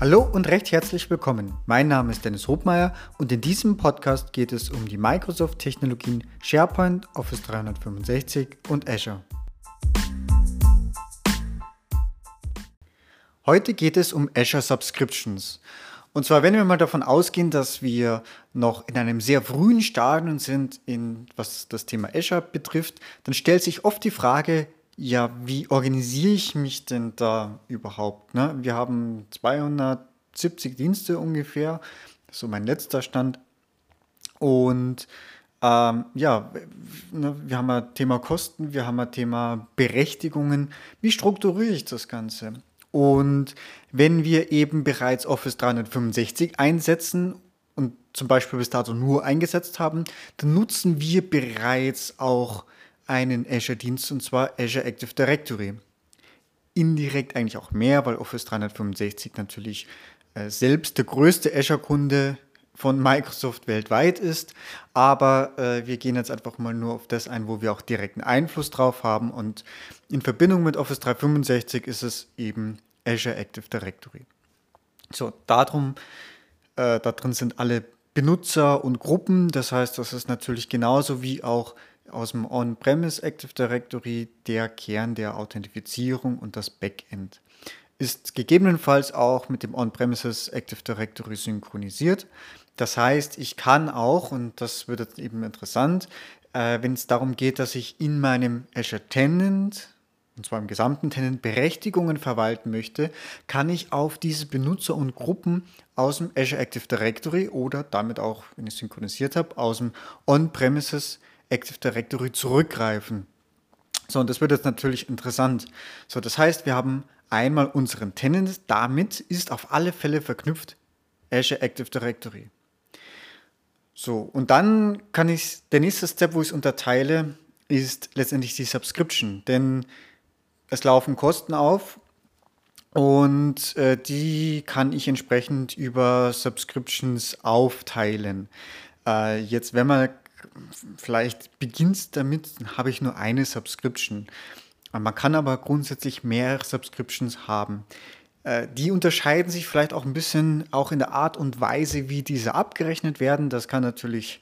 Hallo und recht herzlich willkommen. Mein Name ist Dennis Hobmeier und in diesem Podcast geht es um die Microsoft-Technologien SharePoint, Office 365 und Azure. Heute geht es um Azure Subscriptions. Und zwar, wenn wir mal davon ausgehen, dass wir noch in einem sehr frühen Stadium sind, in, was das Thema Azure betrifft, dann stellt sich oft die Frage, ja, wie organisiere ich mich denn da überhaupt? Ne? Wir haben 270 Dienste ungefähr, so mein letzter Stand. Und ähm, ja, ne, wir haben ein Thema Kosten, wir haben ein Thema Berechtigungen. Wie strukturiere ich das Ganze? Und wenn wir eben bereits Office 365 einsetzen und zum Beispiel bis dato nur eingesetzt haben, dann nutzen wir bereits auch einen Azure-Dienst und zwar Azure Active Directory. Indirekt eigentlich auch mehr, weil Office 365 natürlich äh, selbst der größte Azure-Kunde von Microsoft weltweit ist. Aber äh, wir gehen jetzt einfach mal nur auf das ein, wo wir auch direkten Einfluss drauf haben. Und in Verbindung mit Office 365 ist es eben Azure Active Directory. So, darum, äh, da drin sind alle Benutzer und Gruppen. Das heißt, das ist natürlich genauso wie auch aus dem On-Premise Active Directory der Kern der Authentifizierung und das Backend. Ist gegebenenfalls auch mit dem On-Premises Active Directory synchronisiert. Das heißt, ich kann auch, und das wird jetzt eben interessant, äh, wenn es darum geht, dass ich in meinem Azure Tenant, und zwar im gesamten Tenant, Berechtigungen verwalten möchte, kann ich auf diese Benutzer und Gruppen aus dem Azure Active Directory oder damit auch, wenn ich synchronisiert habe, aus dem On-Premises Active Directory zurückgreifen. So, und das wird jetzt natürlich interessant. So, das heißt, wir haben einmal unseren Tenant, damit ist auf alle Fälle verknüpft Azure Active Directory. So, und dann kann ich, der nächste Step, wo ich es unterteile, ist letztendlich die Subscription, denn es laufen Kosten auf und äh, die kann ich entsprechend über Subscriptions aufteilen. Äh, jetzt, wenn man vielleicht beginnt es damit, habe ich nur eine Subscription. Man kann aber grundsätzlich mehrere Subscriptions haben. Äh, die unterscheiden sich vielleicht auch ein bisschen auch in der Art und Weise, wie diese abgerechnet werden. Das kann natürlich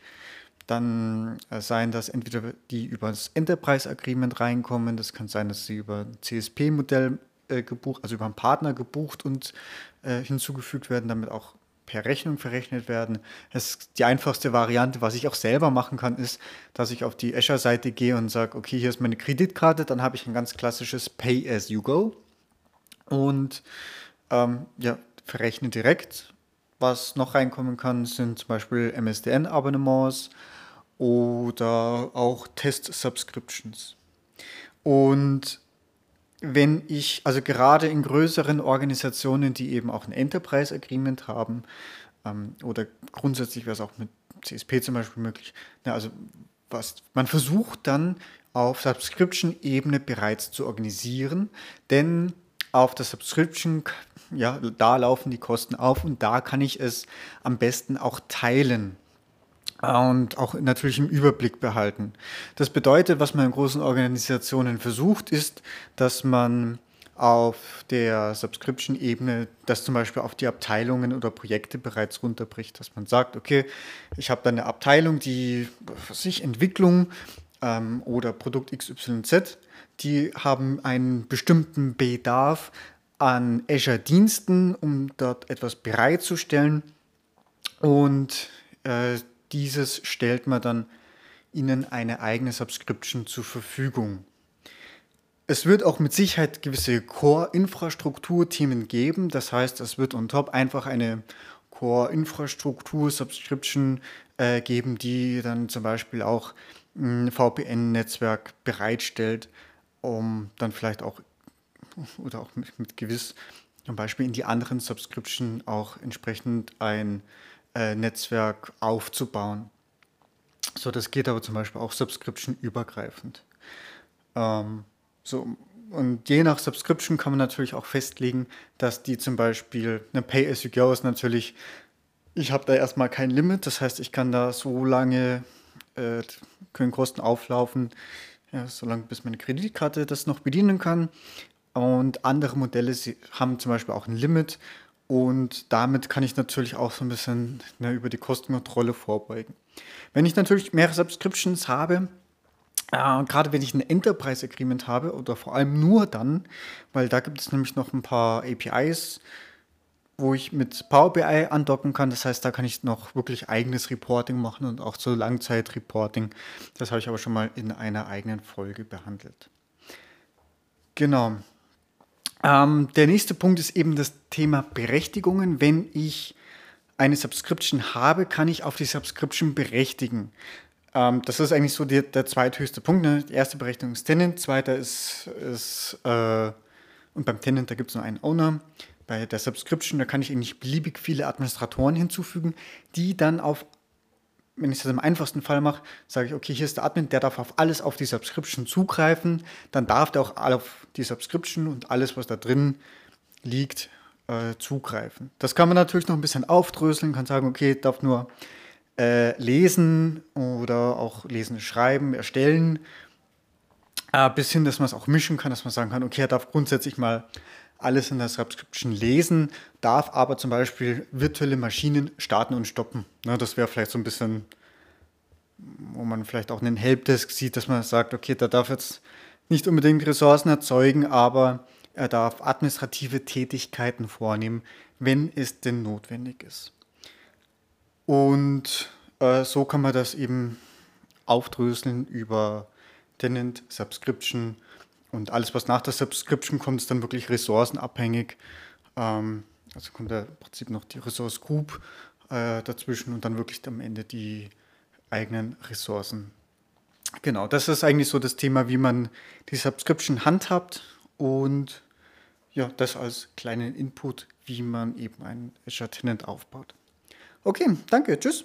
dann äh, sein, dass entweder die über das Enterprise Agreement reinkommen, das kann sein, dass sie über ein CSP-Modell äh, gebucht, also über einen Partner gebucht und hinzugefügt werden, damit auch per Rechnung verrechnet werden. Das die einfachste Variante, was ich auch selber machen kann, ist, dass ich auf die Azure-Seite gehe und sage, okay, hier ist meine Kreditkarte, dann habe ich ein ganz klassisches Pay-as-you-go und ähm, ja, verrechne direkt. Was noch reinkommen kann, sind zum Beispiel MSDN-Abonnements oder auch Test-Subscriptions. Und wenn ich, also gerade in größeren Organisationen, die eben auch ein Enterprise Agreement haben, ähm, oder grundsätzlich wäre es auch mit CSP zum Beispiel möglich, na, also was, man versucht dann auf Subscription-Ebene bereits zu organisieren, denn auf der Subscription, ja, da laufen die Kosten auf und da kann ich es am besten auch teilen und auch natürlich im Überblick behalten. Das bedeutet, was man in großen Organisationen versucht, ist, dass man auf der Subscription-Ebene das zum Beispiel auf die Abteilungen oder Projekte bereits runterbricht, dass man sagt, okay, ich habe da eine Abteilung, die was ich, Entwicklung ähm, oder Produkt XYZ, die haben einen bestimmten Bedarf an Azure-Diensten, um dort etwas bereitzustellen und äh, dieses stellt man dann Ihnen eine eigene Subscription zur Verfügung. Es wird auch mit Sicherheit gewisse Core-Infrastruktur-Themen geben. Das heißt, es wird on top einfach eine Core-Infrastruktur-Subscription äh, geben, die dann zum Beispiel auch ein VPN-Netzwerk bereitstellt, um dann vielleicht auch oder auch mit, mit gewiss zum Beispiel in die anderen Subscription auch entsprechend ein äh, Netzwerk aufzubauen. So, das geht aber zum Beispiel auch Subscription-übergreifend. Ähm, so, und je nach Subscription kann man natürlich auch festlegen, dass die zum Beispiel eine Pay-as-you-go ist natürlich, ich habe da erstmal kein Limit, das heißt, ich kann da so lange, äh, können Kosten auflaufen, ja, solange bis meine Kreditkarte das noch bedienen kann. Und andere Modelle haben zum Beispiel auch ein Limit Und damit kann ich natürlich auch so ein bisschen ne, über die Kostenkontrolle vorbeugen. Wenn ich natürlich mehrere Subscriptions habe, äh, gerade wenn ich ein Enterprise Agreement habe oder vor allem nur dann, weil da gibt es nämlich noch ein paar APIs, wo ich mit Power BI andocken kann. Das heißt, da kann ich noch wirklich eigenes Reporting machen und auch so Langzeitreporting. Das habe ich aber schon mal in einer eigenen Folge behandelt. Genau. Ähm, der nächste Punkt ist eben das Thema Berechtigungen. Wenn ich eine Subscription habe, kann ich auf die Subscription berechtigen. Ähm, das ist eigentlich so die, der zweithöchste Punkt. Ne? Die erste Berechtigung ist Tenant, zweiter ist, ist äh, und beim Tenant, da gibt es nur einen Owner. Bei der Subscription, da kann ich eigentlich beliebig viele Administratoren hinzufügen, die dann auf, wenn ich das im einfachsten Fall mache, sage ich, okay, hier ist der Admin, der darf auf alles auf die Subscription zugreifen, dann darf der auch auf die Subscription und alles, was da drin liegt, äh, zugreifen. Das kann man natürlich noch ein bisschen aufdröseln, kann sagen, okay, darf nur äh, lesen oder auch lesen, schreiben, erstellen, äh, bis hin, dass man es auch mischen kann, dass man sagen kann, okay, er darf grundsätzlich mal alles in der Subscription lesen, darf aber zum Beispiel virtuelle Maschinen starten und stoppen. Ne, das wäre vielleicht so ein bisschen, wo man vielleicht auch einen Helpdesk sieht, dass man sagt, okay, da darf jetzt nicht unbedingt Ressourcen erzeugen, aber er darf administrative Tätigkeiten vornehmen, wenn es denn notwendig ist. Und äh, so kann man das eben aufdröseln über Tenant, Subscription, und alles, was nach der Subscription kommt, ist dann wirklich ressourcenabhängig. Ähm, also kommt da im Prinzip noch die Resource Group äh, dazwischen und dann wirklich am Ende die eigenen Ressourcen. Genau, das ist eigentlich so das Thema, wie man die Subscription handhabt und ja, das als kleinen Input, wie man eben einen Azure Tenant aufbaut. Okay, danke, tschüss.